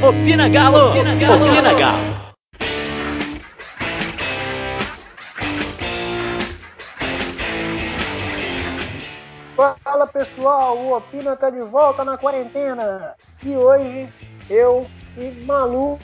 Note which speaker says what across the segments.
Speaker 1: Opina Galo! Opina Galo! Opina Galo!
Speaker 2: Fala pessoal, o Opina tá de volta na quarentena e hoje eu e Malu,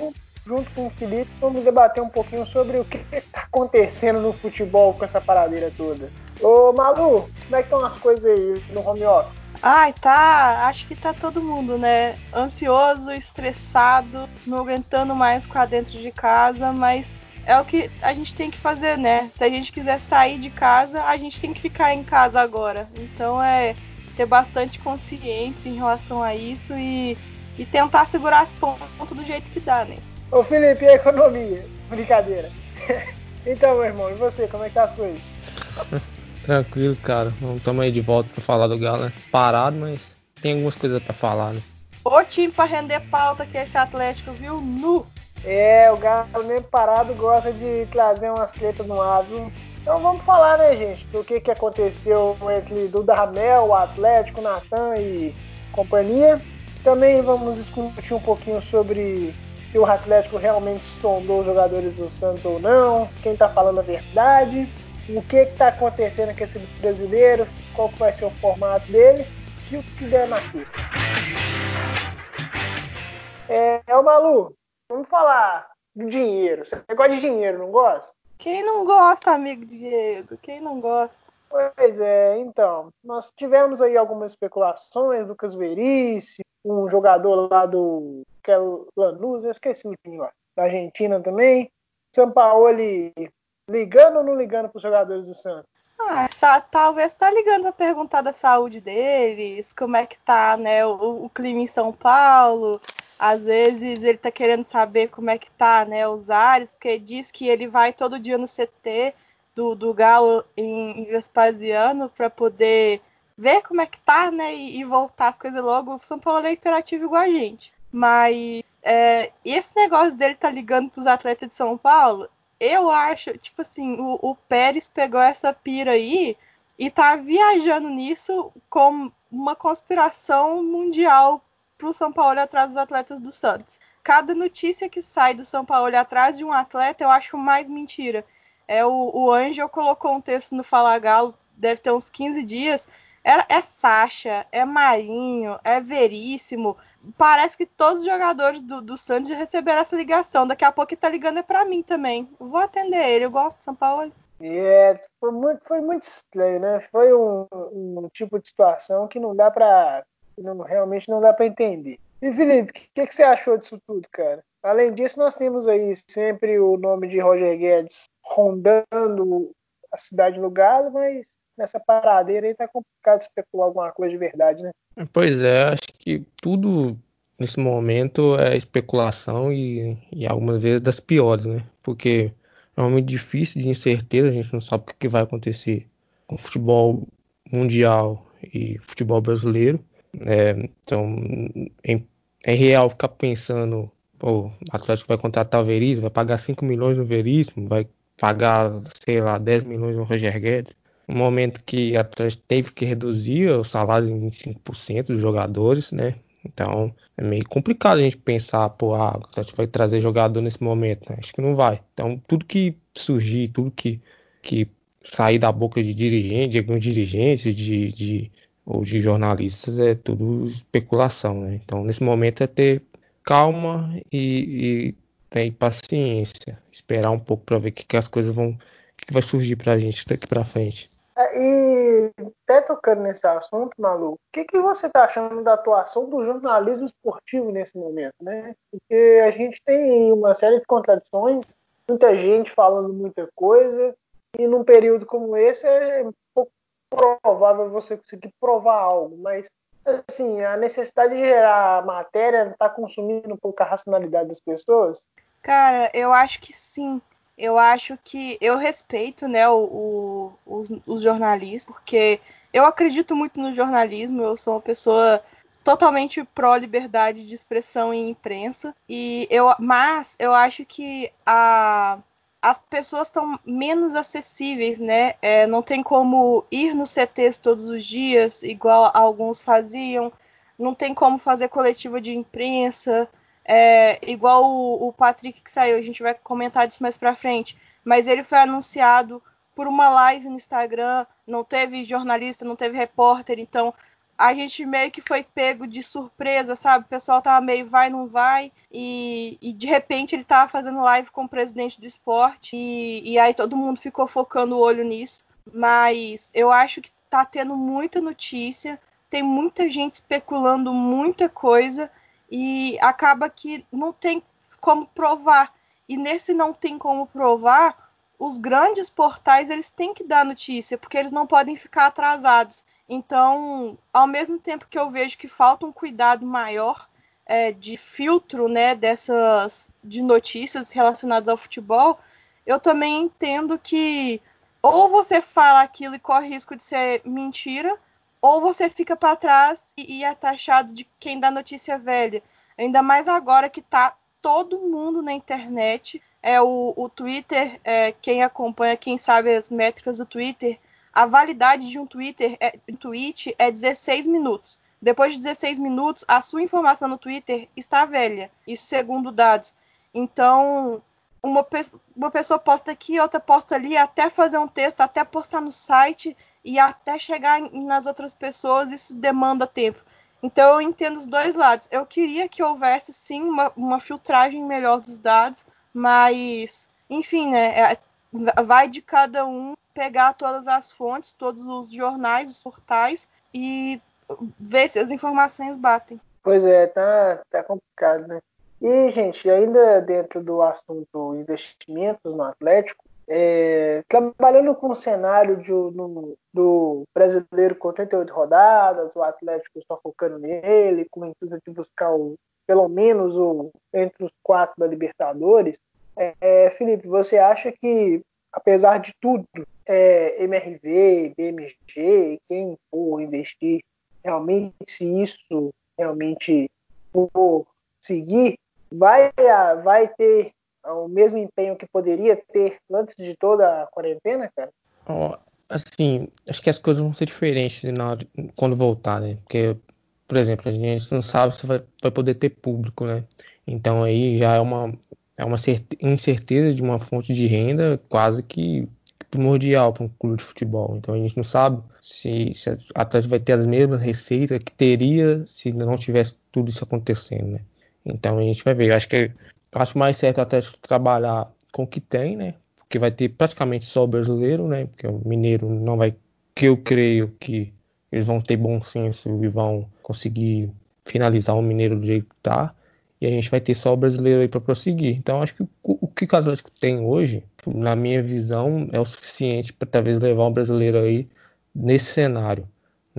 Speaker 2: junto com o Felipe, vamos debater um pouquinho sobre o que está acontecendo no futebol com essa paradeira toda. Ô Malu, como é que estão as coisas aí no home office?
Speaker 3: Ai, tá. Acho que tá todo mundo, né? Ansioso, estressado, não aguentando mais ficar dentro de casa, mas é o que a gente tem que fazer, né? Se a gente quiser sair de casa, a gente tem que ficar em casa agora. Então é ter bastante consciência em relação a isso e, e tentar segurar as pontas do jeito que dá, né?
Speaker 2: Ô Felipe, e a economia? Brincadeira. então, meu irmão, e você, como é que tá as coisas?
Speaker 4: Tranquilo, cara. Estamos aí de volta para falar do Galo, né? Parado, mas tem algumas coisas para falar, né?
Speaker 3: Ô time para render pauta que esse Atlético, viu? Nu!
Speaker 2: É, o Galo mesmo parado gosta de trazer umas tretas no ar, viu? Então vamos falar, né, gente, do que, que aconteceu entre Dudamel, o Atlético, Natan e companhia. Também vamos discutir um pouquinho sobre se o Atlético realmente sondou os jogadores do Santos ou não, quem tá falando a verdade o que está acontecendo com esse brasileiro, qual vai ser o formato dele e o que der na fita. É, é o Malu, vamos falar de dinheiro. Você gosta de dinheiro, não gosta?
Speaker 3: Quem não gosta, amigo Diego? Quem não gosta?
Speaker 2: Pois é, então, nós tivemos aí algumas especulações, Lucas Veríssimo, um jogador lá do que é o Lanús, eu esqueci o time lá, da Argentina também. Sampaoli ligando ou não ligando para os jogadores do Santos?
Speaker 3: Ah, só, talvez tá ligando para perguntar da saúde deles, como é que tá, né, o, o, clima em São Paulo. Às vezes ele tá querendo saber como é que tá, né, os ares, porque diz que ele vai todo dia no CT do, do Galo em, em Vespasiano para poder ver como é que tá, né, e, e, voltar as coisas logo. O São Paulo é imperativo igual a gente. Mas é, esse negócio dele tá ligando pros atletas de São Paulo, eu acho, tipo assim, o, o Pérez pegou essa pira aí e tá viajando nisso como uma conspiração mundial pro São Paulo atrás dos atletas do Santos. Cada notícia que sai do São Paulo atrás de um atleta, eu acho mais mentira. É o, o Angel colocou um texto no Fala Galo, deve ter uns 15 dias. É, é Sacha, é Marinho, é Veríssimo, parece que todos os jogadores do, do Santos já receberam essa ligação. Daqui a pouco ele tá ligando é pra mim também. vou atender ele, eu gosto de São Paulo.
Speaker 2: É, foi muito, foi muito estranho, né? Foi um, um tipo de situação que não dá pra. Não, realmente não dá pra entender. E Felipe, o que, que, você achou disso tudo, cara? Além disso, nós temos aí sempre o nome de Roger Guedes rondando a cidade do Galo, mas nessa paradeira aí tá complicado especular alguma coisa de verdade, né?
Speaker 4: Pois é, acho que tudo nesse momento é especulação e, e algumas vezes das piores, né? Porque é um momento difícil de incerteza, a gente não sabe o que vai acontecer com o futebol mundial e futebol brasileiro. É, então, é, real ficar pensando, pô, o Atlético vai contratar o Veríssimo, vai pagar 5 milhões no Veríssimo, vai pagar, sei lá, 10 milhões no Roger Guedes um momento que a teve que reduzir o salário em 25% dos jogadores, né? Então é meio complicado a gente pensar, pô, ah, a Atlético vai trazer jogador nesse momento, né? Acho que não vai. Então tudo que surgir, tudo que, que sair da boca de dirigente, de alguns dirigentes, de, de, ou de jornalistas, é tudo especulação, né? Então nesse momento é ter calma e, e ter paciência, esperar um pouco para ver o que, que as coisas vão, que vai surgir para a gente daqui para frente.
Speaker 2: É, e até tocando nesse assunto, Malu, o que, que você está achando da atuação do jornalismo esportivo nesse momento, né? Porque a gente tem uma série de contradições, muita gente falando muita coisa, e num período como esse é pouco provável você conseguir provar algo, mas assim, a necessidade de gerar matéria está consumindo um pouco a racionalidade das pessoas?
Speaker 3: Cara, eu acho que sim eu acho que eu respeito né, o, o, os, os, jornalistas, porque eu acredito muito no jornalismo, eu sou uma pessoa totalmente pró-liberdade de expressão e imprensa, e eu, mas eu acho que a, as pessoas estão menos acessíveis, né? É, não tem como ir nos CTs todos os dias, igual alguns faziam, não tem como fazer coletiva de imprensa, É, igual o, o Patrick que saiu, a gente vai comentar disso mais pra frente. Mas ele foi anunciado por uma live no Instagram, não teve jornalista, não teve repórter, então a gente meio que foi pego de surpresa, sabe? O pessoal tava meio vai, não vai, e, e de repente ele tava fazendo live com o presidente do esporte, e, e aí todo mundo ficou focando o olho nisso. Mas eu acho que tá tendo muita notícia, tem muita gente especulando muita coisa, e acaba que não tem como provar. E nesse não tem como provar, os grandes portais eles têm que dar notícia, porque eles não podem ficar atrasados. Então, ao mesmo tempo que eu vejo que falta um cuidado maior é, de filtro né, dessas de notícias relacionadas ao futebol, eu também entendo que ou você fala aquilo e corre risco de ser mentira, ou você fica para trás e, e é taxado de quem dá notícia velha. Ainda mais agora que tá todo mundo na internet. É o, o Twitter, é, quem acompanha, quem sabe as métricas do Twitter, a validade de um Twitter, é, um tweet é 16 minutos. Depois de 16 minutos, a sua informação no Twitter está velha. Isso segundo dados. Então, uma, pe uma pessoa posta aqui, outra posta ali, até fazer um texto, até postar no site e até chegar nas outras pessoas, isso demanda tempo. Então eu entendo os dois lados. Eu queria que houvesse sim uma, uma filtragem melhor dos dados, mas enfim, né? É, vai de cada um pegar todas as fontes, todos os jornais, os portais e ver se as informações batem.
Speaker 2: Pois é, tá, tá complicado, né? E, gente, ainda dentro do assunto investimentos no Atlético, é, trabalhando com o cenário de, no, do brasileiro com 38 rodadas, o Atlético só focando nele, com o intuito de buscar o, pelo menos o, entre os quatro da Libertadores. É, Felipe, você acha que apesar de tudo, é, MRV, BMG, quem for investir, realmente, se isso realmente for seguir, vai, vai ter o mesmo empenho que poderia ter antes de toda a quarentena, cara?
Speaker 4: Assim, acho que as coisas vão ser diferentes na quando voltar, né? Porque, por exemplo, a gente não sabe se vai, vai poder ter público, né? Então aí já é uma, é uma incerteza de uma fonte de renda quase que primordial para um clube de futebol. Então a gente não sabe se, se a Atlético vai ter as mesmas receitas que teria se não tivesse tudo isso acontecendo, né? Então a gente vai ver. Eu acho que eu acho mais certo Atlético trabalhar com o que tem, né? Porque vai ter praticamente só o brasileiro, né? Porque o mineiro não vai. Que eu creio que eles vão ter bom senso e vão conseguir finalizar o mineiro do jeito que tá e a gente vai ter só o brasileiro aí para prosseguir. Então acho que o, que o Atlético tem hoje, na minha visão, é o suficiente para talvez levar um brasileiro aí nesse cenário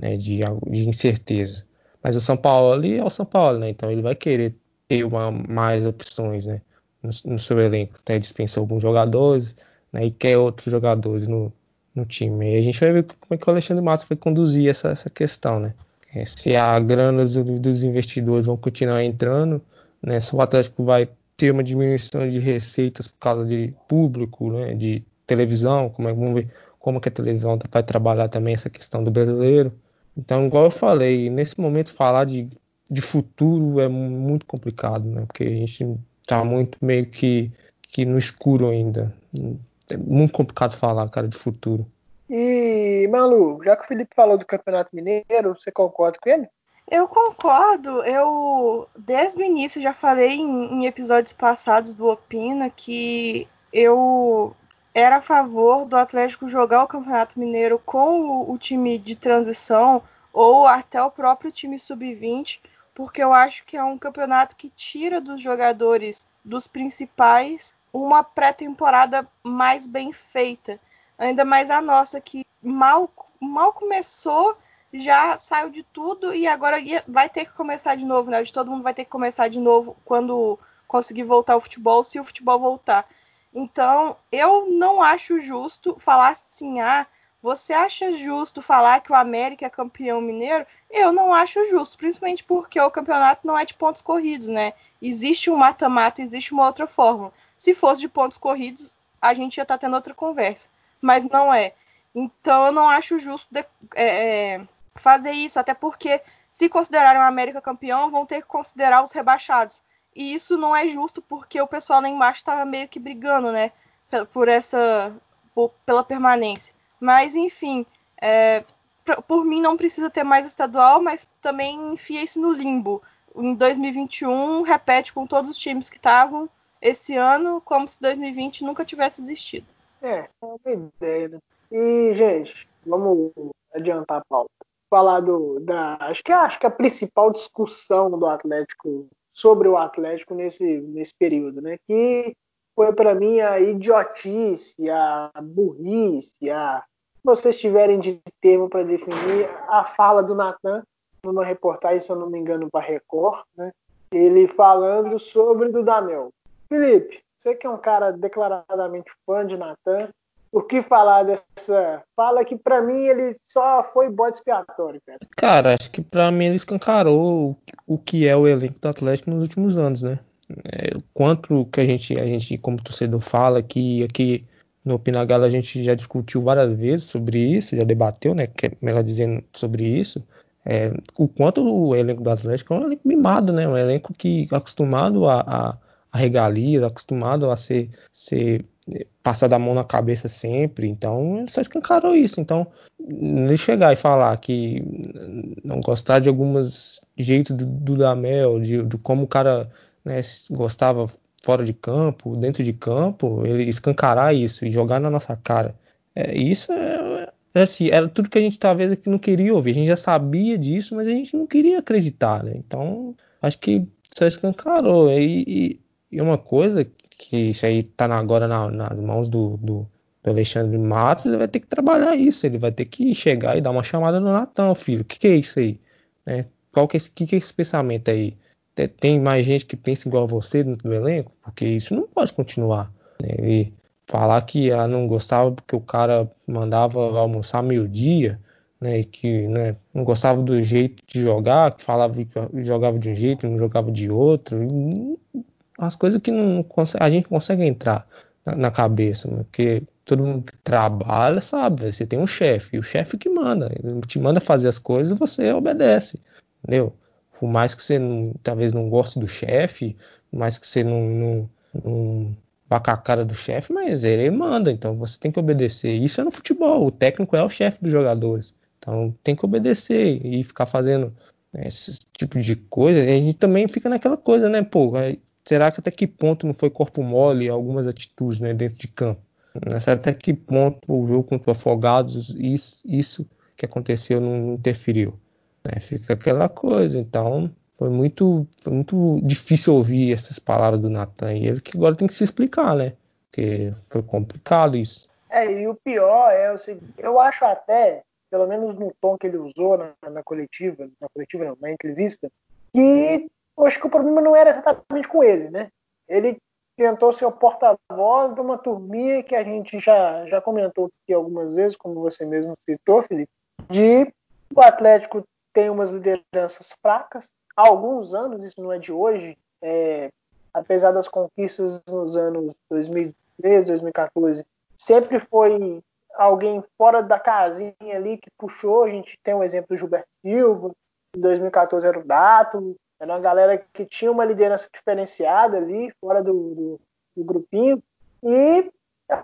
Speaker 4: né, de, de incerteza. Mas o São Paulo é o São Paulo, né? Então ele vai querer ter uma, mais opções né, no, no seu elenco. Até dispensou alguns jogadores né, e quer outros jogadores no, no time. E a gente vai ver como é que o Alexandre Matos vai conduzir essa, essa questão, né? É, se a grana dos, dos investidores vão continuar entrando né? Se o Atlético vai ter uma diminuição de receitas por causa de público, né? de televisão, como é, vamos ver como que a televisão vai trabalhar também essa questão do brasileiro. Então, igual eu falei, nesse momento falar de, de futuro é muito complicado, né? Porque a gente está muito meio que, que no escuro ainda. É muito complicado falar, cara, de futuro.
Speaker 2: E, Malu, já que o Felipe falou do Campeonato Mineiro, você concorda com ele?
Speaker 3: Eu concordo. Eu, desde o início, já falei em, em, episódios passados do Opina que eu era a favor do Atlético jogar o Campeonato Mineiro com o, o time de transição ou até o próprio time sub-20, porque eu acho que é um campeonato que tira dos jogadores, dos principais, uma pré-temporada mais bem feita. Ainda mais a nossa, que mal, mal começou já saiu de tudo e agora vai ter que começar de novo, né? Todo mundo vai ter que começar de novo quando conseguir voltar ao futebol, se o futebol voltar. Então, eu não acho justo falar assim, ah, você acha justo falar que o América é campeão mineiro? Eu não acho justo, principalmente porque o campeonato não é de pontos corridos, né? Existe um mata-mata, existe uma outra forma. Se fosse de pontos corridos, a gente ia estar tá tendo outra conversa. Mas não é. Então eu não acho justo de, é, é fazer isso, até porque se considerarem o América campeão, vão ter que considerar os rebaixados. e isso não é justo porque o pessoal lá embaixo estava meio que brigando, né? Por essa. Por, pela permanência. Mas, enfim, é, por mim não precisa ter mais estadual, mas também enfia isso no limbo. Em 2021, repete com todos os times que estavam esse ano, como se 2020 nunca tivesse existido.
Speaker 2: É, é uma ideia, né? E, gente, vamos adiantar a pauta. Falar do, da. Acho que, acho que a principal discussão do Atlético sobre o Atlético nesse, nesse período, né? Que foi para mim a idiotice, a burrice, a vocês tiverem de termo para definir a fala do Natan numa reportagem, se eu não me engano, para Record, né? Ele falando sobre o Dudamel. Felipe, você que é um cara declaradamente fã de Natan, o que falar dessa fala que para mim ele só foi bode expiatório, cara?
Speaker 4: Cara, acho que para mim ele escancarou o que é o elenco do Atlético nos últimos anos, né? É, quanto que a gente, a gente como torcedor fala que aqui no Pinagala a gente já discutiu várias vezes sobre isso, já debateu, né? Que, melhor dizendo, sobre isso. É, o quanto o elenco do Atlético é um elenco mimado, né? Um elenco que acostumado a, a, a regalias, acostumado a ser, ser passar da mão na cabeça sempre. Então, ele só escancarou isso. Então, ele chegar e falar que não gostar de alguns jeitos do, do Damel, de, de como o cara né, gostava fora de campo, dentro de campo, ele escancarar isso e jogar na nossa cara. É, isso é, é assim, era tudo que a gente talvez aqui não queria ouvir. A gente já sabia disso, mas a gente não queria acreditar, né? Então, acho que só escancarou. E, e, e uma coisa que isso aí tá agora na, nas mãos do, do, do, Alexandre Matos, ele vai ter que trabalhar isso. Ele vai ter que chegar e dar uma chamada no Natão, filho. O que, que é isso aí? Né? Qual que é, esse, que, que é esse pensamento aí? Tem mais gente que pensa igual a você do elenco, porque isso não pode continuar. Né? E falar que ela não gostava porque o cara mandava almoçar meio-dia, né? E que né, não gostava do jeito de jogar, que falava que jogava de um jeito, não jogava de outro. as coisas que não a gente consegue entrar na, na cabeça, né? porque todo mundo que trabalha sabe, você tem um chefe, e o chefe que manda, ele te manda fazer as coisas e você obedece, entendeu? Por mais que você não, talvez não goste do chefe, por mais que você não, não, não com a cara do chefe, mas ele manda, então você tem que obedecer. Isso é no futebol, o técnico é o chefe dos jogadores. Então tem que obedecer e ficar fazendo né, esse tipo de coisa. E a gente também fica naquela coisa, né? Pô, será que até que ponto não foi corpo mole algumas atitudes né, dentro de campo? Né, até que ponto o jogo contra o Afogados, isso, isso que aconteceu não interferiu? Né? Fica aquela coisa. Então, foi muito, foi muito difícil ouvir essas palavras do Natan. E ele que agora tem que se explicar, né? Porque foi complicado isso.
Speaker 2: É, e o pior é o seguinte, eu acho até, pelo menos no tom que ele usou na, na coletiva, na coletiva não, na entrevista, que eu acho que o problema não era exatamente com ele, né? Ele tentou ser o porta-voz de uma turminha que a gente já, já comentou aqui algumas vezes, como você mesmo citou, Felipe, de o Atlético tem umas lideranças fracas. Há alguns anos, isso não é de hoje, é, apesar das conquistas nos anos 2013, 2014, sempre foi alguém fora da casinha ali que puxou. A gente tem um exemplo do Gilberto Silva, em 2014 era o Dato, era uma galera que tinha uma liderança diferenciada ali, fora do, do, do grupinho. E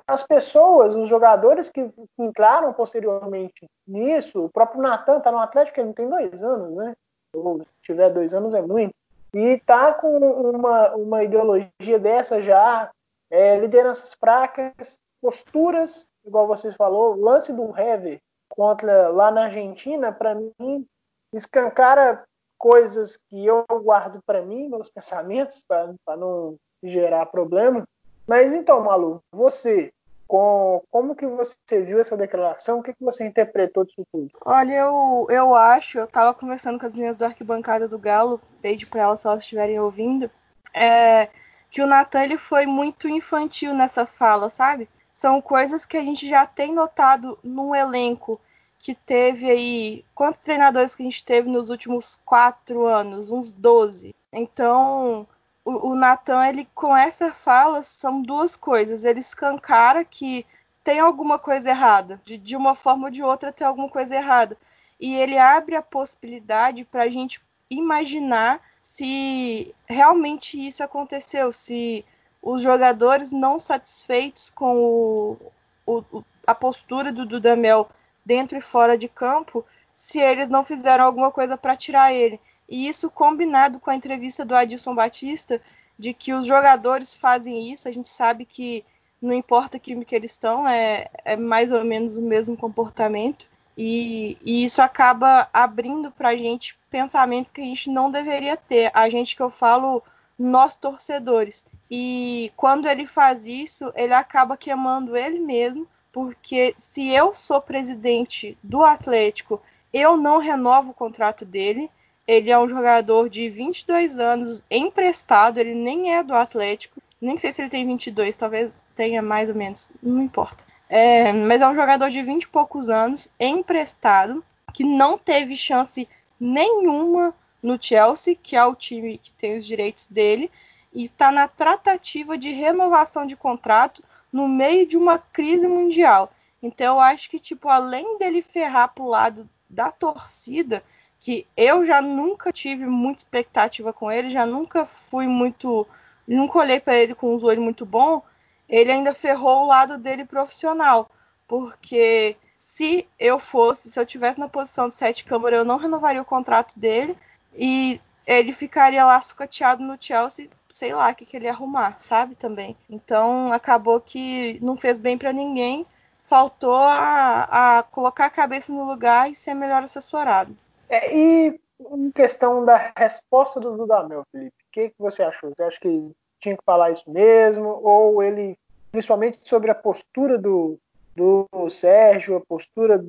Speaker 2: as pessoas, os jogadores que, entraram posteriormente nisso, o próprio Natan está no Atlético, ele tem dois anos, né? Ou se tiver dois anos é muito. E tá com uma, uma ideologia dessa já, é, lideranças fracas, posturas, igual você falou, lance do Hever contra lá na Argentina, para mim, escancara coisas que eu guardo para mim, meus pensamentos, para não gerar problema mas então, Malu, você, com, como que você viu essa declaração? O que, que você interpretou disso tudo?
Speaker 3: Olha, eu, eu acho, eu estava conversando com as meninas do arquibancada do Galo, desde para elas se elas estiverem ouvindo, é, que o Natan ele foi muito infantil nessa fala, sabe? São coisas que a gente já tem notado num elenco que teve aí. Quantos treinadores que a gente teve nos últimos quatro anos? Uns 12. Então, o, o Nathan, ele com essa fala, são duas coisas. Ele escancara que tem alguma coisa errada, de, de uma forma ou de outra tem alguma coisa errada. E ele abre a possibilidade para a gente imaginar se realmente isso aconteceu, se os jogadores não satisfeitos com o, o, a postura do Dudamel dentro e fora de campo, se eles não fizeram alguma coisa para tirar ele. E isso combinado com a entrevista do Adilson Batista, de que os jogadores fazem isso, a gente sabe que não importa que que eles estão, é, é mais ou menos o mesmo comportamento. E, e isso acaba abrindo para a gente pensamentos que a gente não deveria ter. A gente que eu falo, nós torcedores. E quando ele faz isso, ele acaba queimando ele mesmo, porque se eu sou presidente do Atlético, eu não renovo o contrato dele. Ele é um jogador de 22 anos, emprestado, ele nem é do Atlético. Nem sei se ele tem 22, talvez tenha mais ou menos, não importa. É, mas é um jogador de 20 e poucos anos, emprestado, que não teve chance nenhuma no Chelsea, que é o time que tem os direitos dele, e está na tratativa de renovação de contrato no meio de uma crise mundial. Então eu acho que, tipo, além dele ferrar pro lado da torcida, que eu já nunca tive muita expectativa com ele, já nunca fui muito. Nunca olhei para ele com os olhos muito bom ele ainda ferrou o lado dele profissional, porque se eu fosse, se eu tivesse na posição de sete câmara, eu não renovaria o contrato dele e ele ficaria lá sucateado no Chelsea, sei lá o que, que ele ia arrumar, sabe também. Então acabou que não fez bem para ninguém, faltou a, a, colocar a cabeça no lugar e ser melhor assessorado.
Speaker 2: É, e em questão da resposta do Dudamel, Felipe, o que, que você achou? Você acha que tinha que falar isso mesmo? Ou ele principalmente sobre a postura do, do Sérgio, a postura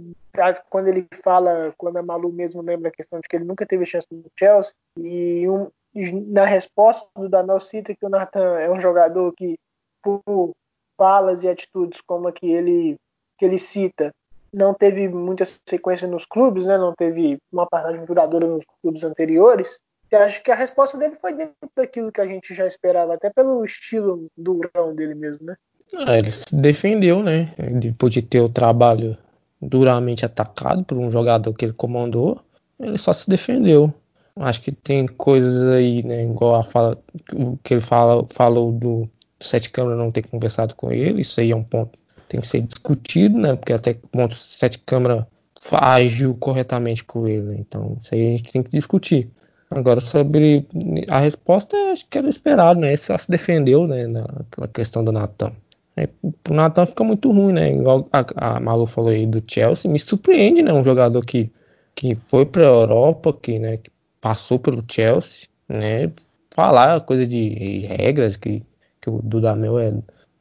Speaker 2: quando ele fala, quando a Malu mesmo lembra a questão de que ele nunca teve chance no Chelsea, e, um, e na resposta do Daniel cita que o Nathan é um jogador que, por falas e atitudes como a que ele, que ele cita, não teve muita sequência nos clubes, né? não teve uma passagem duradoura nos clubes anteriores, você acha que a resposta dele foi dentro daquilo que a gente já esperava, até pelo estilo durão dele mesmo, né?
Speaker 4: Ah, ele se defendeu, né? Depois de ter o trabalho duramente atacado por um jogador que ele comandou, ele só se defendeu. Acho que tem coisas aí, né? Igual a fala, o que ele fala, falou do, Sete Câmara não ter conversado com ele, isso aí é um ponto tem que ser discutido, né? Porque até que ponto Sete Câmara agiu corretamente com ele, né? Então, isso aí a gente tem que discutir. Agora, sobre a resposta, acho que era esperado, né? Ele só se defendeu, né? Na questão do Natan. É, pro Natan fica muito ruim, né? Igual a, a Malu falou aí do Chelsea, me surpreende, né? Um jogador que, que foi pra Europa, que, né, que passou pelo Chelsea, né? Falar coisa de regras, que, que o Dudamel é,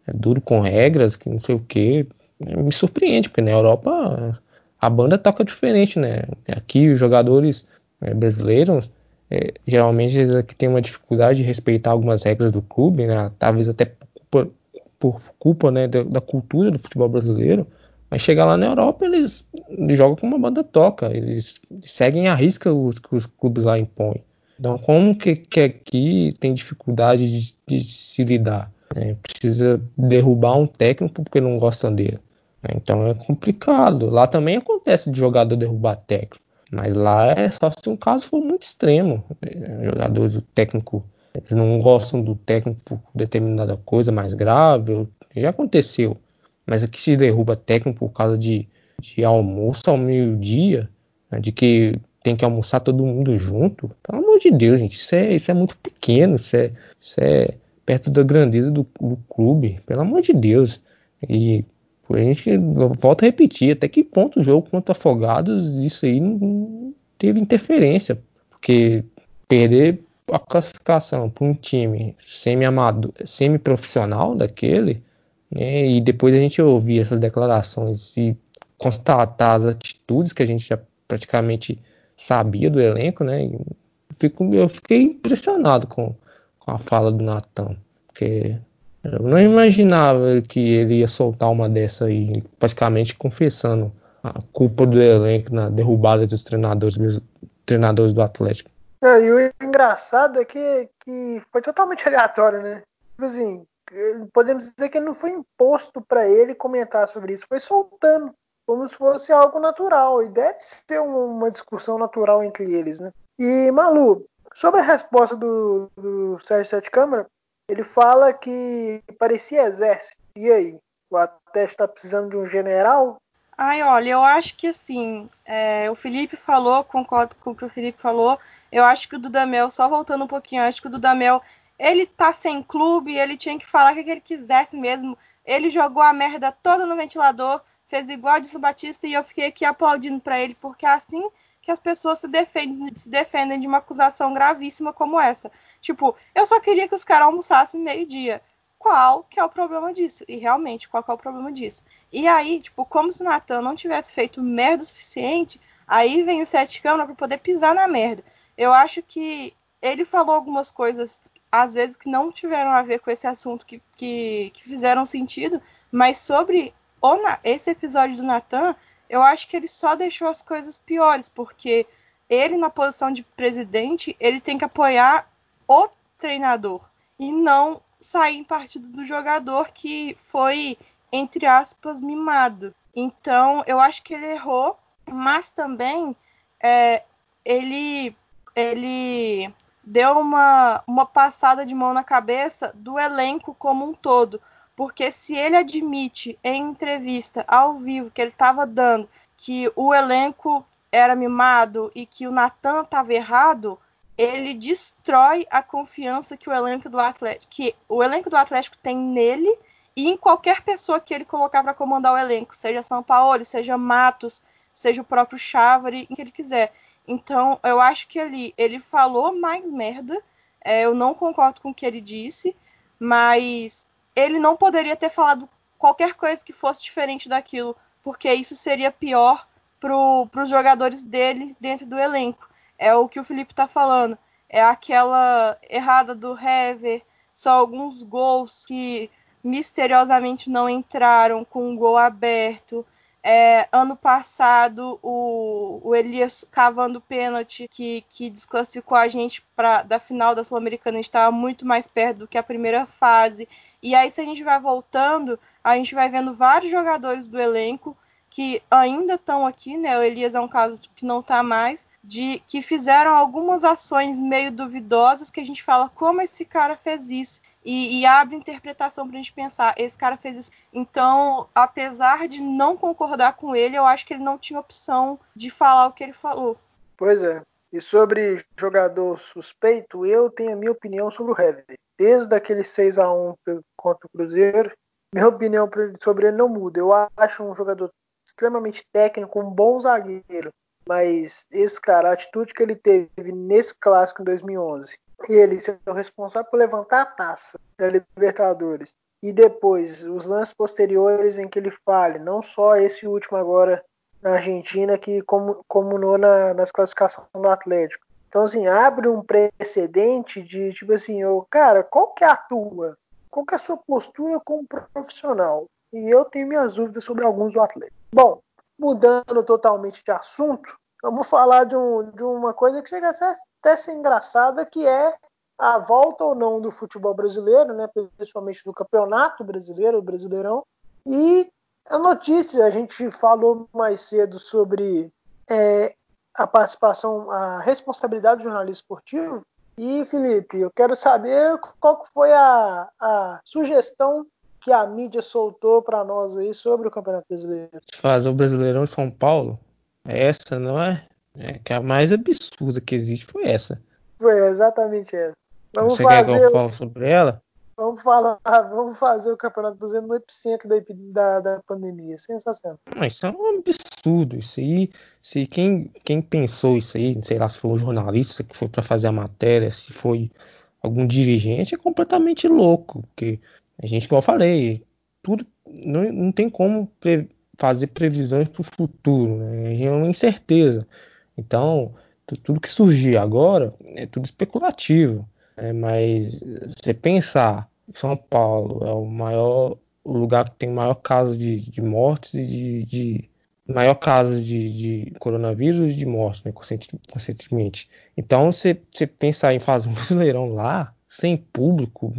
Speaker 4: é duro com regras, que não sei o que. Me surpreende, porque na Europa a banda toca diferente, né? Aqui os jogadores é, brasileiros é, geralmente eles aqui têm uma dificuldade de respeitar algumas regras do clube, né? Talvez até por, por culpa né, da, da, cultura do futebol brasileiro, mas chegar lá na Europa eles, jogam como uma banda toca, eles seguem a risca os que os clubes lá impõem. Então, como que, que aqui tem dificuldade de, de se lidar? Né? Precisa derrubar um técnico porque não gosta dele. Né? Então é complicado. Lá também acontece de jogador derrubar técnico, mas lá é só se um caso for muito extremo. Né? Jogadores, o técnico eles não gostam do técnico por determinada coisa mais grave, já aconteceu. Mas aqui se derruba técnico por causa de, de almoço ao meio-dia, né, de que tem que almoçar todo mundo junto. Pelo amor de Deus, gente, isso é, isso é muito pequeno, isso é, isso é perto da grandeza do, do clube, pelo amor de Deus. E a gente volta a repetir, até que ponto o jogo contra Afogados, isso aí não teve interferência, porque perder a classificação para um time semi-profissional daquele, né, e depois a gente ouvir essas declarações e constatar as atitudes que a gente já praticamente sabia do elenco, né, eu, fico, eu fiquei impressionado com, com a fala do Natan, porque eu não imaginava que ele ia soltar uma dessa aí, praticamente confessando a culpa do elenco na derrubada dos treinadores, treinadores do Atlético.
Speaker 2: É, e o engraçado é que, que foi totalmente aleatório, né? Tipo assim, podemos dizer que não foi imposto para ele comentar sobre isso, foi soltando, como se fosse algo natural. E deve ser uma discussão natural entre eles, né? E, Malu, Sobre a resposta do, do Sérgio Sete Câmara, ele fala que parecia exército. E aí? O Atlético está precisando de um general?
Speaker 3: Ai, olha, eu acho que assim, é, o Felipe falou, concordo com o que o Felipe falou. Eu acho que o Dudamel, só voltando um pouquinho, acho que o Dudamel, ele tá sem clube, ele tinha que falar o que ele quisesse mesmo. Ele jogou a merda toda no ventilador, fez igual de Batista e eu fiquei aqui aplaudindo para ele, porque assim que as pessoas se defendem, se defendem de uma acusação gravíssima como essa. Tipo, eu só queria que os caras almoçassem meio-dia qual que é o problema disso. E realmente, qual que é o problema disso. E aí, tipo, como se o Natan não tivesse feito merda o suficiente, aí vem o Sete Câmara para poder pisar na merda. Eu acho que ele falou algumas coisas, às vezes, que não tiveram a ver com esse assunto, que, que, que fizeram sentido, mas sobre o, esse episódio do Natan, eu acho que ele só deixou as coisas piores, porque ele, na posição de presidente, ele tem que apoiar o treinador e não sair em partido do jogador que foi, entre aspas, mimado. Então, eu acho que ele errou, mas também é, ele, ele deu uma, uma passada de mão na cabeça do elenco como um todo. Porque se ele admite em entrevista ao vivo que ele estava dando que o elenco era mimado e que o Natan estava errado, ele destrói a confiança que o elenco do Atlético, que o elenco do Atlético tem nele e em qualquer pessoa que ele colocar para comandar o elenco, seja São Paulo, seja Matos, seja o próprio Chávari, que ele quiser. Então, eu acho que ali ele falou mais merda. É, eu não concordo com o que ele disse, mas ele não poderia ter falado qualquer coisa que fosse diferente daquilo, porque isso seria pior para os jogadores dele dentro do elenco é o que o Felipe tá falando. É aquela errada do Hever, só alguns gols que misteriosamente não entraram com um gol aberto. É, ano passado, o, o, Elias cavando pênalti que, que desclassificou a gente pra, da final da Sul-Americana, estava muito mais perto do que a primeira fase. E aí, se a gente vai voltando, a gente vai vendo vários jogadores do elenco que ainda estão aqui, né? O Elias é um caso que não está mais, de que fizeram algumas ações meio duvidosas que a gente fala como esse cara fez isso? E, e abre interpretação para a gente pensar esse cara fez isso. Então apesar de não concordar com ele eu acho que ele não tinha opção de falar o que ele falou.
Speaker 2: Pois é e sobre jogador suspeito eu tenho a minha opinião sobre o Heavy desde aquele 6 a 1 contra o Cruzeiro minha opinião sobre ele não muda. Eu acho um jogador extremamente técnico um bom zagueiro mas esse cara, a atitude que ele teve nesse clássico em 2011, ele ser o responsável por levantar a taça da Libertadores e depois os lances posteriores em que ele fale, não só esse último agora na Argentina que comunou na, nas classificações do Atlético. Então, assim, abre um precedente de tipo assim, oh, cara, qual que é a tua? Qual que é a sua postura como profissional? E eu tenho minhas dúvidas sobre alguns do Atlético. Bom, mudando totalmente de assunto, vamos falar de, um, de uma coisa que chega a ser, até ser engraçada, que é a volta ou não do futebol brasileiro, né, principalmente do campeonato brasileiro, Brasileirão. E a notícia, a gente falou mais cedo sobre é, a participação, a responsabilidade do jornalista esportivo. E, Felipe, eu quero saber qual foi a, a sugestão que a mídia soltou para nós aí sobre o Campeonato Brasileiro.
Speaker 4: Fazer o Brasileirão em São Paulo, essa não é? É que a mais absurda que existe foi essa.
Speaker 2: Foi exatamente essa.
Speaker 4: Vamos Você fazer. Quer que eu falo sobre ela?
Speaker 2: Vamos falar, vamos fazer o Campeonato Brasileiro no epicentro da, da, da pandemia. Sensacional.
Speaker 4: Mas isso é um absurdo. Isso aí, se quem, quem pensou isso aí, sei lá se foi um jornalista que foi para fazer a matéria, se foi algum dirigente, é completamente louco. Porque a gente, como eu falei, tudo não, não tem como pre, fazer previsões para o futuro, né? É uma incerteza. Então, tudo que surgir agora é tudo especulativo. Né? Mas você pensar, São Paulo é o maior o lugar que tem maior caso de, de mortes e de, de maior caso de, de coronavírus e de mortes, né, conscientemente. Então, você, pensar em fazer um brasileirão lá, sem público,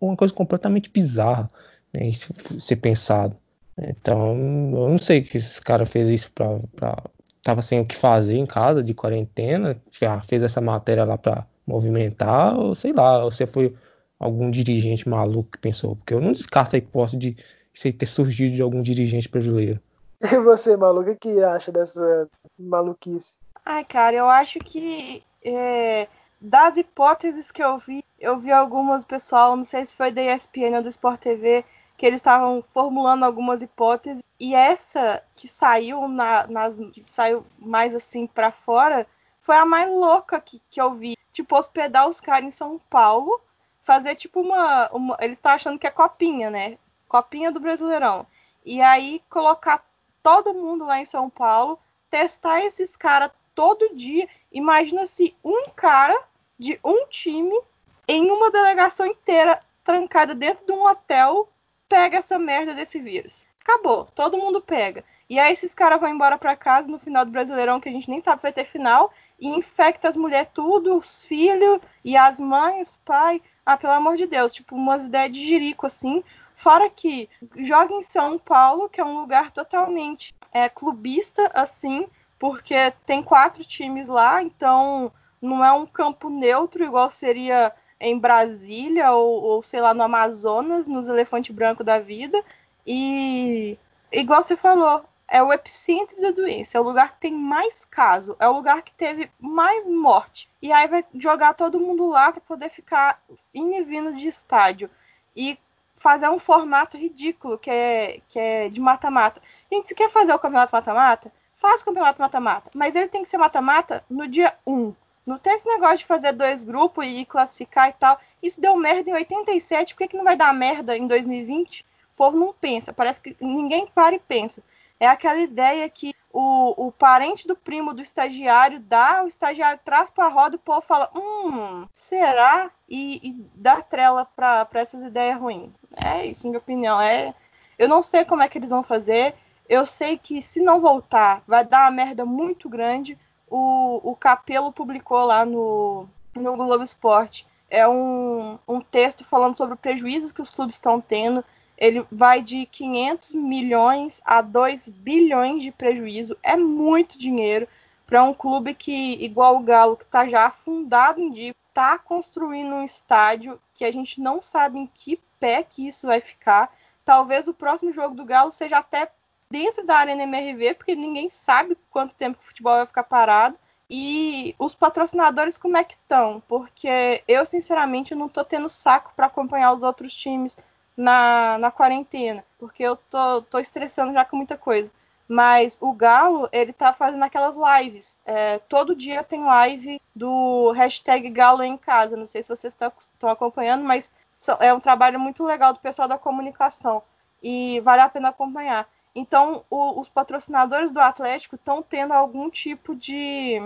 Speaker 4: uma coisa completamente bizarra, né, ser pensado. Então, eu não sei que esse cara fez isso para tava sem o que fazer em casa, de quarentena, fez essa matéria lá para movimentar, ou sei lá, ou você foi algum dirigente maluco que pensou, porque eu não descarto a hipótese de isso ter surgido de algum dirigente brasileiro.
Speaker 2: E você, maluco, o que acha dessa maluquice?
Speaker 3: Ai, cara, eu acho que é, das hipóteses que eu vi, eu vi algumas pessoal, não sei se foi da ESPN ou do Sport TV, que eles estavam formulando algumas hipóteses e essa que saiu na, nas que saiu mais assim para fora foi a mais louca que, que eu vi, tipo hospedar os caras em São Paulo, fazer tipo uma, uma eles estão achando que é copinha, né? Copinha do Brasileirão. E aí colocar todo mundo lá em São Paulo, testar esses caras todo dia. Imagina se um cara de um time em uma delegação inteira trancada dentro de um hotel pega essa merda desse vírus. Acabou, todo mundo pega. E aí esses caras vão embora para casa no final do Brasileirão, que a gente nem sabe se vai ter final, e infecta as mulheres tudo, os filhos e as mães, pai. Ah, pelo amor de Deus, tipo, umas ideias de jirico assim. Fora que joga em São Paulo, que é um lugar totalmente é, clubista, assim, porque tem quatro times lá, então não é um campo neutro igual seria em Brasília ou, ou sei lá, no Amazonas, nos elefantes brancos da vida. E igual você falou, é o epicentro da doença, é o lugar que tem mais caso, é o lugar que teve mais morte. E aí vai jogar todo mundo lá para poder ficar indo de estádio. E fazer um formato ridículo, que é, que é de mata-mata. Gente, se quer fazer o campeonato mata-mata, faz o campeonato mata-mata. Mas ele tem que ser mata-mata no dia 1. Não tem esse negócio de fazer dois grupos e classificar e tal. Isso deu merda em 87, por que, que não vai dar merda em 2020? O povo não pensa, parece que ninguém para e pensa. É aquela ideia que o, o parente do primo do estagiário dá, o estagiário traz para a roda o povo fala: Hum, será? E, e dá trela para essas ideias ruins. É isso, minha opinião. É, eu não sei como é que eles vão fazer. Eu sei que se não voltar, vai dar uma merda muito grande. O, o Capelo publicou lá no, no Globo Esporte é um, um texto falando sobre os prejuízos que os clubes estão tendo ele vai de 500 milhões a 2 bilhões de prejuízo. É muito dinheiro para um clube que, igual o Galo, que está já afundado em dívida, está construindo um estádio que a gente não sabe em que pé que isso vai ficar. Talvez o próximo jogo do Galo seja até dentro da Arena MRV, porque ninguém sabe quanto tempo o futebol vai ficar parado. E os patrocinadores como é que estão? Porque eu, sinceramente, não estou tendo saco para acompanhar os outros times na, na quarentena, porque eu tô, tô estressando já com muita coisa. Mas o Galo, ele tá fazendo aquelas lives. É, todo dia tem live do hashtag Galo em casa. Não sei se vocês estão acompanhando, mas é um trabalho muito legal do pessoal da comunicação. E vale a pena acompanhar. Então, o, os patrocinadores do Atlético estão tendo algum tipo de,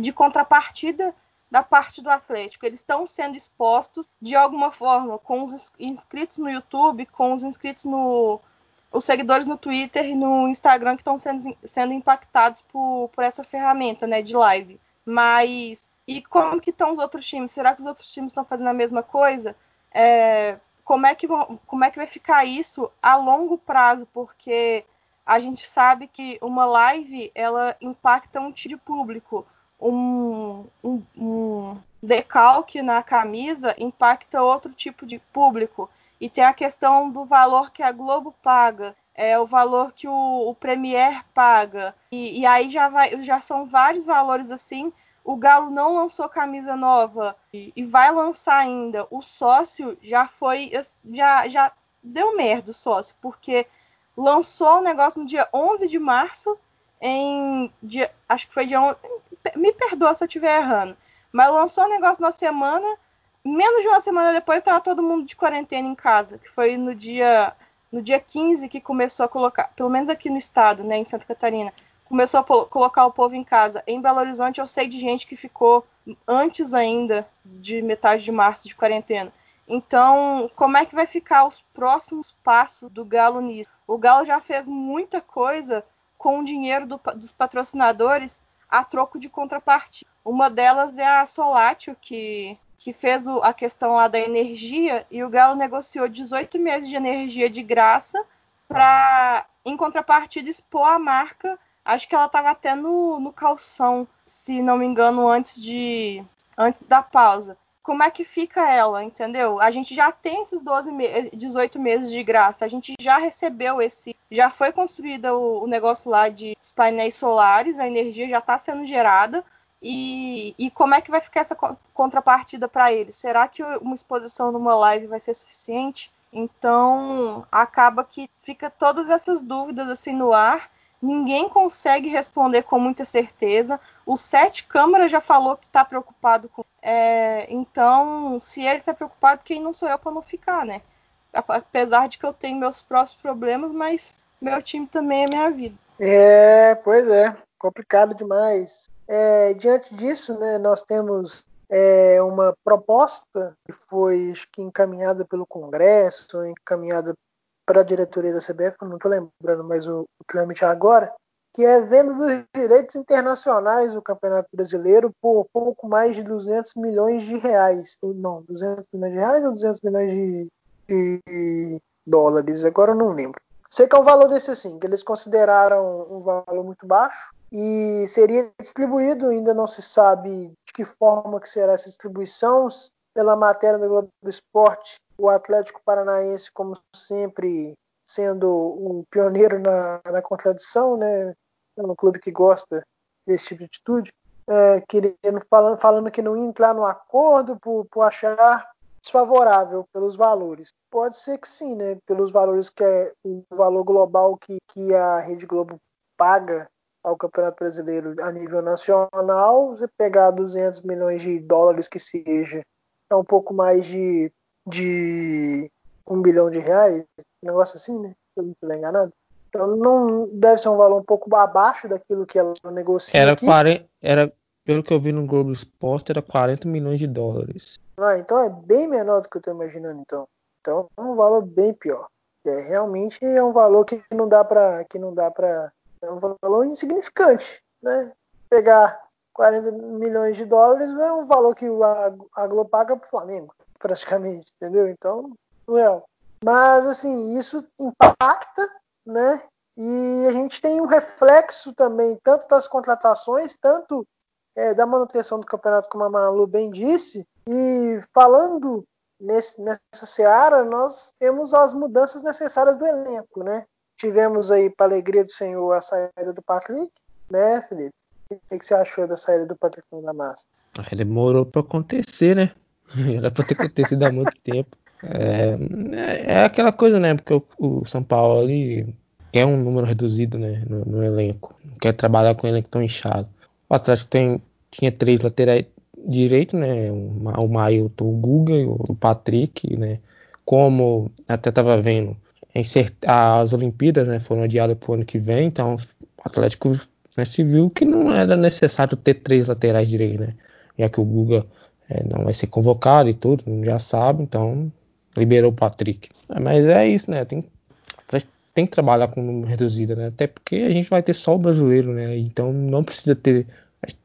Speaker 3: de contrapartida da parte do Atlético. Eles estão sendo expostos de alguma forma com os inscritos no YouTube, com os inscritos no. os seguidores no Twitter e no Instagram que estão sendo, sendo impactados por, por essa ferramenta né, de live. Mas. E como que estão os outros times? Será que os outros times estão fazendo a mesma coisa? É, como, é que, como é que vai ficar isso a longo prazo? Porque a gente sabe que uma live ela impacta um de público um, um, um decalque na camisa impacta outro tipo de público. E tem a questão do valor que a Globo paga, é o valor que o, o Premier paga. E, e, aí já, vai, já são vários valores assim. O Galo não lançou camisa nova e, e, vai lançar ainda. O sócio já foi. Já, já deu merda o sócio, porque lançou o negócio no dia 11 de março. Em dia, acho que foi dia 11, me perdoa se eu estiver errando, mas lançou um negócio na semana, menos de uma semana depois estava todo mundo de quarentena em casa, que foi no dia no dia 15 que começou a colocar, pelo menos aqui no estado, né, em Santa Catarina, começou a colocar o povo em casa. Em Belo Horizonte eu sei de gente que ficou antes ainda de metade de março de quarentena. Então, como é que vai ficar os próximos passos do Galo nisso? O Galo já fez muita coisa com o dinheiro do, dos patrocinadores a troco de contrapartida. Uma delas é a Solatio, que, que fez o, a questão lá da energia, e o Galo negociou 18 meses de energia de graça para, em contrapartida, expor a marca Acho que ela estava até no, no calção, se não me engano, antes de antes da pausa. Como é que fica ela, entendeu? A gente já tem esses 12 me 18 meses de graça, a gente já recebeu esse, já foi construído o, o negócio lá de painéis solares, a energia já está sendo gerada. E, e, como é que vai ficar essa contrapartida para ele? Será que uma exposição numa live vai ser suficiente? Então acaba que fica todas essas dúvidas assim no ar ninguém consegue responder com muita certeza. O Sete Câmara já falou que está preocupado com. É, então, se ele está preocupado, quem não sou eu para não ficar, né? Apesar de que eu tenho meus próprios problemas, mas meu time também é minha vida.
Speaker 2: É, pois é, complicado demais. É, diante disso, né, nós temos é, uma proposta que foi que encaminhada pelo Congresso, encaminhada para a diretoria da CBF, não estou lembrando mais o, o trâmite agora, que é venda dos direitos internacionais do Campeonato Brasileiro por pouco mais de 200 milhões de reais. Não, 200 milhões de reais ou 200 milhões de, de dólares? Agora eu não lembro. Sei que é um valor desse assim, que eles consideraram um valor muito baixo e seria distribuído, ainda não se sabe de que forma que será essa distribuição, pela matéria do Globo Esporte, o Atlético Paranaense, como sempre, sendo um pioneiro na, na contradição, né? É um clube que gosta desse tipo de atitude, é, querendo, falando, falando que não ia entrar no acordo por, por achar desfavorável pelos valores. Pode ser que sim, né? Pelos valores que é o valor global que, que a Rede Globo paga ao Campeonato Brasileiro a nível nacional, você pegar 200 milhões de dólares que seja, é um pouco mais de de um bilhão de reais, um negócio assim, né? Se eu não estiver enganado. Então não deve ser um valor um pouco abaixo daquilo que ela negocia.
Speaker 4: Era,
Speaker 2: aqui.
Speaker 4: 40, era pelo que eu vi no Globo Esporte, era 40 milhões de dólares.
Speaker 2: Ah, então é bem menor do que eu estou imaginando, então. Então é um valor bem pior. É, realmente é um valor que não dá para que não dá para é um valor insignificante, né? Pegar 40 milhões de dólares é um valor que a, a Globo paga para o Flamengo praticamente, entendeu? Então, well. Mas assim, isso impacta, né? E a gente tem um reflexo também, tanto das contratações, tanto é, da manutenção do campeonato, como a Malu bem disse. E falando nesse, nessa seara, nós temos as mudanças necessárias do elenco, né? Tivemos aí, para alegria do Senhor, a saída do Patrick, né, Felipe? O que, você achou da saída do Patrick da Massa?
Speaker 4: Demorou para acontecer, né? Era pra ter acontecido há muito tempo. É, é, aquela coisa, né? Porque o, o, São Paulo ele quer um número reduzido né, no, no elenco. Não quer trabalhar com um elenco tão inchado. O Atlético tem, tinha três laterais direito, né? O, o Mailton, o Guga e o Patrick, né? Como até estava vendo, as Olimpíadas né, foram adiadas para o ano que vem, então o Atlético né, se viu que não era necessário ter três laterais direitos, né? Já que o Guga é, não vai ser convocado e tudo, já sabe, então liberou o Patrick. É, mas é isso, né? Tem, tem que trabalhar com número reduzido, né? Até porque a gente vai ter só o brasileiro, né? Então não precisa ter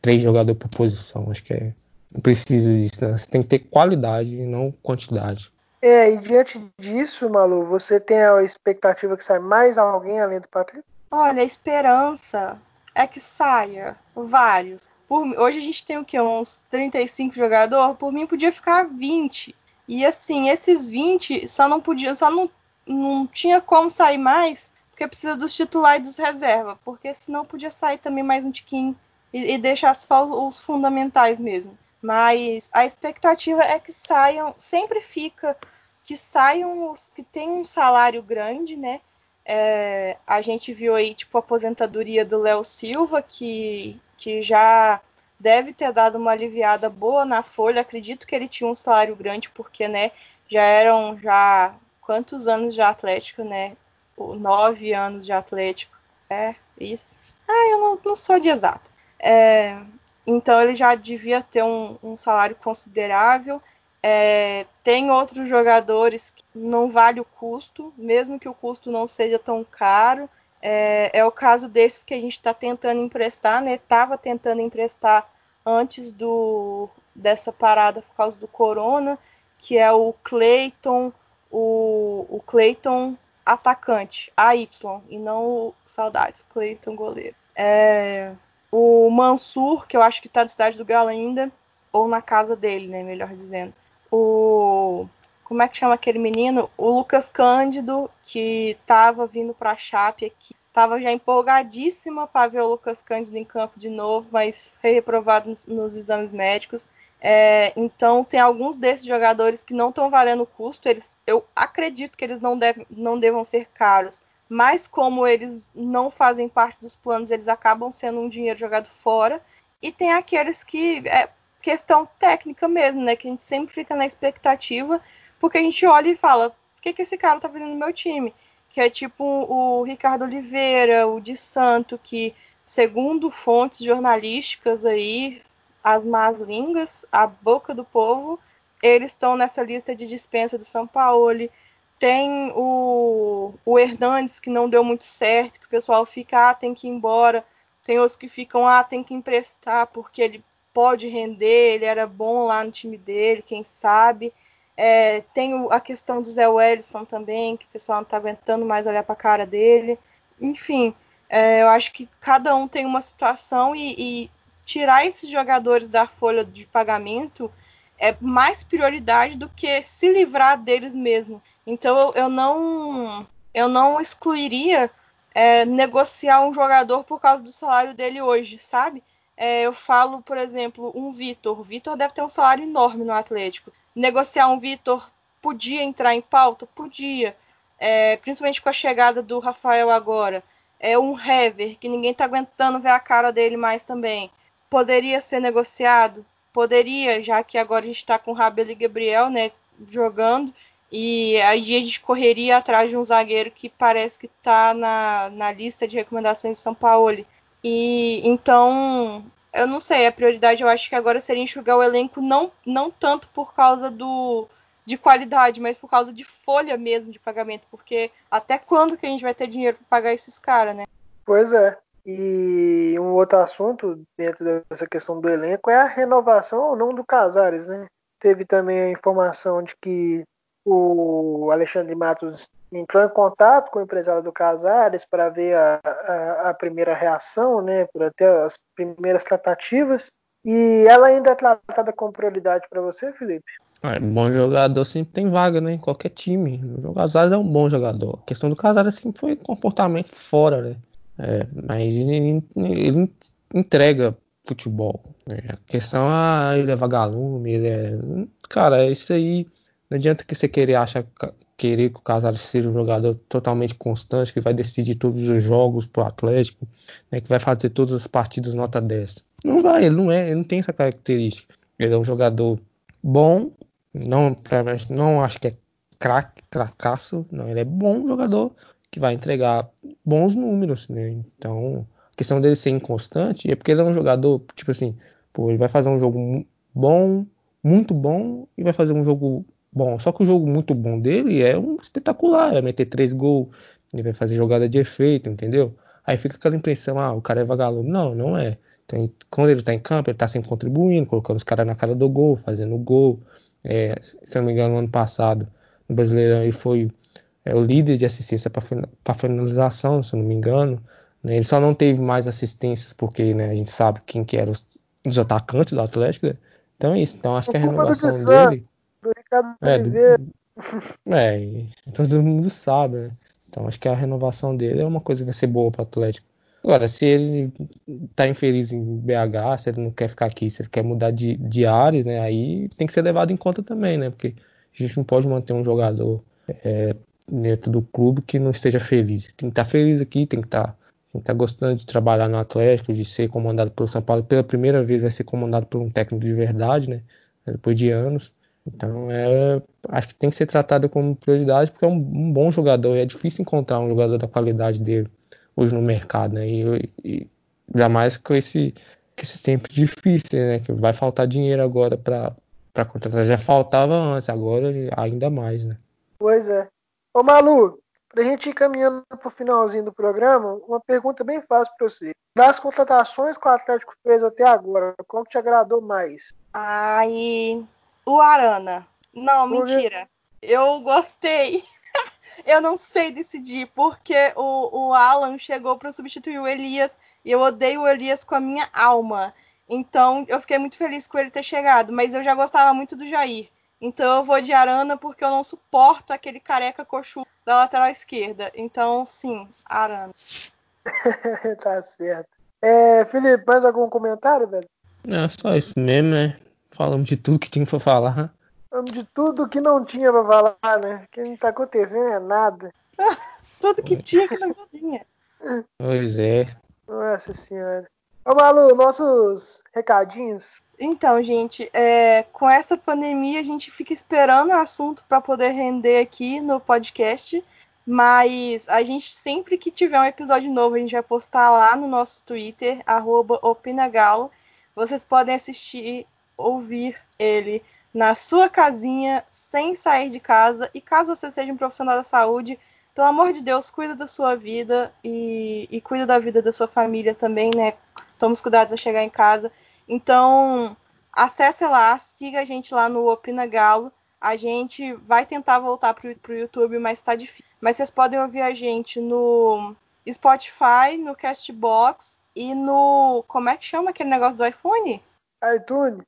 Speaker 4: três jogadores por posição. Acho que é, não precisa disso, né? Você tem que ter qualidade e não quantidade.
Speaker 2: É, e diante disso, Malu, você tem a expectativa que saia mais alguém além do Patrick?
Speaker 3: Olha, a esperança é que saia vários. Por, hoje a gente tem o que? Uns 35 jogadores? Por mim podia ficar 20. E assim, esses 20 só não podia, só não, não tinha como sair mais, porque precisa dos titulares e dos reserva. Porque senão podia sair também mais um tiquinho e, e deixar só os, os fundamentais mesmo. Mas a expectativa é que saiam, sempre fica que saiam os que têm um salário grande, né? É, a gente viu aí, tipo, a aposentadoria do Léo Silva, que que já deve ter dado uma aliviada boa na folha. Acredito que ele tinha um salário grande, porque, né, já eram já quantos anos de Atlético, né? Nove anos de Atlético. É, isso. Ah, eu não, não sou de exato. É, então ele já devia ter um, um salário considerável. É, tem outros jogadores que não vale o custo, mesmo que o custo não seja tão caro. É, é o caso desses que a gente está tentando emprestar, né? Estava tentando emprestar antes do dessa parada por causa do corona, que é o Clayton, o, o Clayton atacante, AY, e não o saudades, Clayton goleiro. É, o Mansur, que eu acho que está na cidade do Galo ainda, ou na casa dele, né, melhor dizendo. O como é que chama aquele menino? O Lucas Cândido, que estava vindo para a Chape aqui, estava já empolgadíssima para ver o Lucas Cândido em campo de novo, mas foi reprovado nos, nos exames médicos. É, então tem alguns desses jogadores que não estão valendo o custo. Eles, eu acredito que eles não, deve, não devam ser caros, mas como eles não fazem parte dos planos, eles acabam sendo um dinheiro jogado fora. E tem aqueles que é questão técnica mesmo, né? Que a gente sempre fica na expectativa porque a gente olha e fala, por que, que esse cara tá vindo no meu time? Que é tipo o Ricardo Oliveira, o de Santo, que, segundo fontes jornalísticas aí, as más línguas, a boca do povo, eles estão nessa lista de dispensa do São Paulo. Tem o, o Hernandes, que não deu muito certo, que o pessoal fica, ah, tem que ir embora. Tem outros que ficam, ah, tem que emprestar, porque ele pode render, ele era bom lá no time dele, quem sabe. É, tem a questão do Zé Wellison também, que o pessoal não está aguentando mais olhar para a cara dele. Enfim, é, eu acho que cada um tem uma situação e, e, tirar esses jogadores da folha de pagamento é mais prioridade do que se livrar deles mesmo. Então eu, eu não eu não excluiria é, negociar um jogador por causa do salário dele hoje, sabe? É, eu falo, por exemplo, um Vitor. O Vitor deve ter um salário enorme no Atlético negociar um Vitor podia entrar em pauta? Podia. É, principalmente com a chegada do Rafael agora. É um Hever, que ninguém está aguentando ver a cara dele mais também. Poderia ser negociado? Poderia, já que agora a gente está com o Rabelo e Gabriel né, jogando. E aí a gente correria atrás de um zagueiro que parece que está na, na lista de recomendações de São Paulo. E então eu não sei, a prioridade eu acho que agora seria enxugar o elenco não, não tanto por causa do de qualidade, mas por causa de folha mesmo de pagamento, porque até quando que a gente vai ter dinheiro para pagar esses caras, né?
Speaker 2: Pois é. E um outro assunto dentro dessa questão do elenco é a renovação ou não do Casares, né? Teve também a informação de que o Alexandre Matos entrou em contato com o empresário do Casares para ver a, a, a, primeira reação, né, para ter as primeiras tratativas. E ela ainda é tratada com prioridade para você, Felipe?
Speaker 4: É, bom jogador sempre tem vaga, né? Em qualquer time. O Casares é um bom jogador. A questão do Casares sempre foi comportamento fora, né? É, mas ele, ele, entrega futebol. Né? A questão é ele é vagalume, ele é. Cara, isso aí. Não adianta que você querer achar querer que o Casares seja um jogador totalmente constante, que vai decidir todos os jogos pro Atlético, né, que vai fazer todas as partidas nota 10. Não vai, ele não é, ele não tem essa característica. Ele é um jogador bom, não, não acho que é craque, cracaço, não, ele é bom jogador que vai entregar bons números, né? Então, a questão dele ser inconstante é porque ele é um jogador, tipo assim, pô, ele vai fazer um jogo bom, muito bom e vai fazer um jogo bom. Só que o jogo muito bom dele é um espetacular, é meter três gols, ele vai fazer jogada de efeito, entendeu? Aí fica aquela impressão, ah, o cara é vagalume. Não, não é. Então, quando ele tá em campo, ele tá sempre contribuindo, colocando os caras na cara do gol, fazendo gol. É, se eu não me engano, no ano passado, no Brasileirão, ele foi é, o líder de assistência para finalização, se eu não me engano. Né? Ele só não teve mais assistências porque né, a gente sabe quem que eram os, os atacantes do Atlético. Né? Então é isso. Então acho que a renovação dele
Speaker 2: do Ricardo é, Oliveira.
Speaker 4: É, todo mundo sabe, né? Então acho que a renovação dele é uma coisa que vai ser boa para o Atlético. Agora, se ele tá infeliz em BH, se ele não quer ficar aqui, se ele quer mudar de, de áreas, né? Aí tem que ser levado em conta também, né? Porque a gente não pode manter um jogador é, dentro do clube que não esteja feliz. Tem que estar tá feliz aqui, tem que estar tá, tá gostando de trabalhar no Atlético, de ser comandado pelo São Paulo. Pela primeira vez vai ser comandado por um técnico de verdade, né? Depois de anos. Então, é, acho que tem que ser tratado como prioridade porque é um, um bom jogador. E é difícil encontrar um jogador da qualidade dele hoje no mercado, né? E, e ainda mais com esse, com esses tempos difíceis, né? Que vai faltar dinheiro agora para contratar. Já faltava antes, agora ainda mais, né?
Speaker 2: Pois é. Ô Malu, pra gente ir caminhando pro finalzinho do programa, uma pergunta bem fácil para você. Das contratações que o Atlético fez até agora, qual que te agradou mais?
Speaker 3: Ai, o Arana. Não, mentira. Eu gostei. eu não sei decidir, porque o, o Alan chegou para substituir o Elias e eu odeio o Elias com a minha alma. Então eu fiquei muito feliz com ele ter chegado, mas eu já gostava muito do Jair. Então eu vou de Arana porque eu não suporto aquele careca coxu da lateral esquerda. Então, sim, Arana.
Speaker 2: tá certo. É, Felipe, mais algum comentário, velho?
Speaker 4: É só isso mesmo, né? Falamos de tudo que tinha pra falar.
Speaker 2: Falamos de tudo que não tinha pra falar, né? O que não tá acontecendo é nada.
Speaker 3: tudo que tinha que não tinha.
Speaker 4: Pois é.
Speaker 2: Nossa senhora. Ô Malu, nossos recadinhos.
Speaker 3: Então, gente, é, com essa pandemia a gente fica esperando o assunto para poder render aqui no podcast. Mas a gente, sempre que tiver um episódio novo, a gente vai postar lá no nosso Twitter, opinagalo. Vocês podem assistir, ouvir ele na sua casinha, sem sair de casa. E caso você seja um profissional da saúde, pelo amor de Deus, cuida da sua vida e, e cuida da vida da sua família também, né? Tome os cuidados a chegar em casa. Então, acesse lá, siga a gente lá no Opina Galo. A gente vai tentar voltar pro, pro YouTube, mas tá difícil. Mas vocês podem ouvir a gente no Spotify, no Castbox e no. Como é que chama aquele negócio do iPhone?
Speaker 2: iTunes.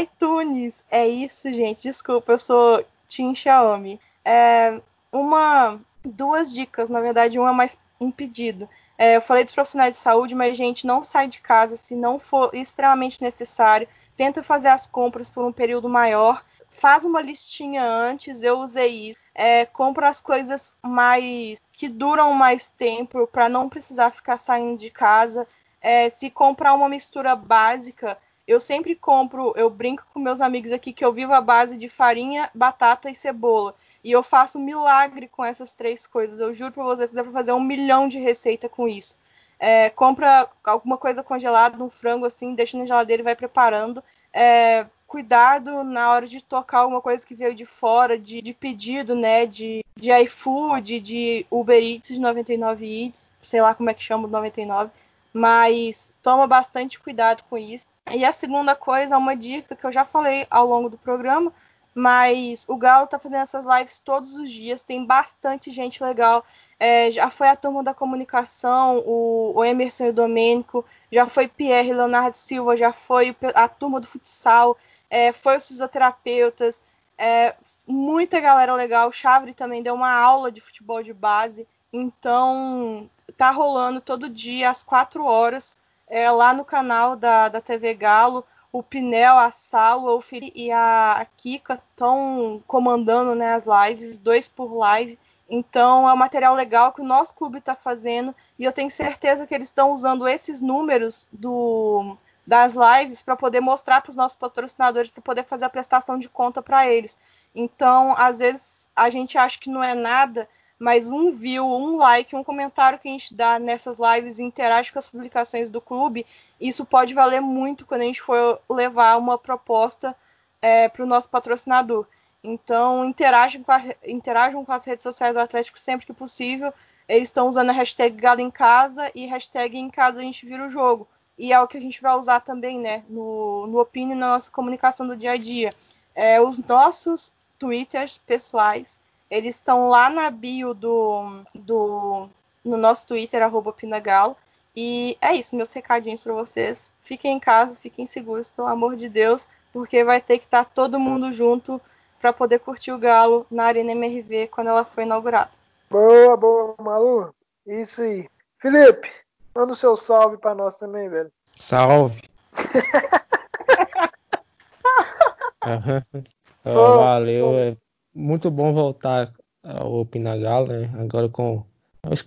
Speaker 3: iTunes. É isso, gente. Desculpa, eu sou Tim Xiaomi. É uma. Duas dicas, na verdade, uma é mais um pedido. É, eu falei dos profissionais de saúde, mas, gente, não sai de casa se não for extremamente necessário. Tenta fazer as compras por um período maior faz uma listinha antes, eu usei isso. É, compra as coisas mais que duram mais tempo para não precisar ficar saindo de casa. É, se comprar uma mistura básica, eu sempre compro, eu brinco com meus amigos aqui que eu vivo a base de farinha, batata e cebola. E eu faço um milagre com essas três coisas. Eu juro para vocês que dá para fazer um milhão de receita com isso. É, compra alguma coisa congelada, um frango assim, deixa na geladeira e vai preparando. É, cuidado na hora de tocar alguma coisa que veio de fora, de, de pedido, né? De, de iFood, de Uber Eats de 99 Eats, sei lá como é que chama o 99. Mas toma bastante cuidado com isso. E a segunda coisa, uma dica que eu já falei ao longo do programa, mas o Galo tá fazendo essas lives todos os dias, tem bastante gente legal. É, já foi a turma da comunicação, o, o Emerson e o Domênico, já foi Pierre Leonardo Silva, já foi a turma do futsal, é, foi os fisioterapeutas, é, muita galera legal. O Chavre também deu uma aula de futebol de base, então tá rolando todo dia às quatro horas é, lá no canal da, da TV Galo o Pinel, a Salo, o Felipe e a Kika estão comandando né, as lives, dois por live. Então é um material legal que o nosso clube está fazendo e eu tenho certeza que eles estão usando esses números do, das lives para poder mostrar para os nossos patrocinadores para poder fazer a prestação de conta para eles. Então, às vezes a gente acha que não é nada, mas um view, um like, um comentário que a gente dá nessas lives interage com as publicações do clube, isso pode valer muito quando a gente for levar uma proposta é, para o nosso patrocinador. Então, interajam com, a, interajam com as redes sociais do Atlético sempre que possível. Eles estão usando a hashtag Galo em Casa e hashtag Em Casa a gente vira o jogo. E é o que a gente vai usar também, né, no, no Opinion, na nossa comunicação do dia a dia. É, os nossos twitters pessoais eles estão lá na bio do, do no nosso Twitter, arroba Pinagalo. E é isso, meus recadinhos para vocês. Fiquem em casa, fiquem seguros, pelo amor de Deus, porque vai ter que estar tá todo mundo junto para poder curtir o Galo na Arena MRV quando ela foi inaugurada.
Speaker 2: Boa, boa, Malu. Isso aí. Felipe, manda o seu salve para nós também, velho.
Speaker 4: Salve. oh, valeu. É muito bom voltar ao Pinagalo, né? Agora com. Acho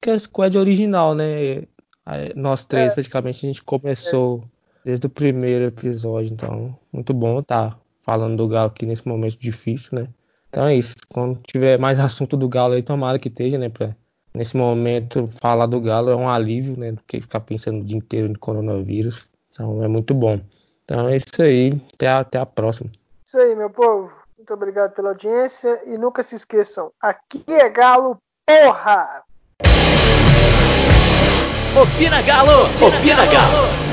Speaker 4: que é a squad original, né? Nós três, é. praticamente, a gente começou é. desde o primeiro episódio. Então, muito bom estar tá falando do Galo aqui nesse momento difícil, né? Então é isso. Quando tiver mais assunto do Galo aí, tomara que esteja, né? Pra, nesse momento, falar do Galo é um alívio, né? Do que ficar pensando o dia inteiro no coronavírus. Então é muito bom. Então é isso aí. Até a, até a próxima.
Speaker 2: Isso aí, meu povo. Muito obrigado pela audiência e nunca se esqueçam, aqui é Galo, porra!
Speaker 1: Opina Galo! Opina Galo!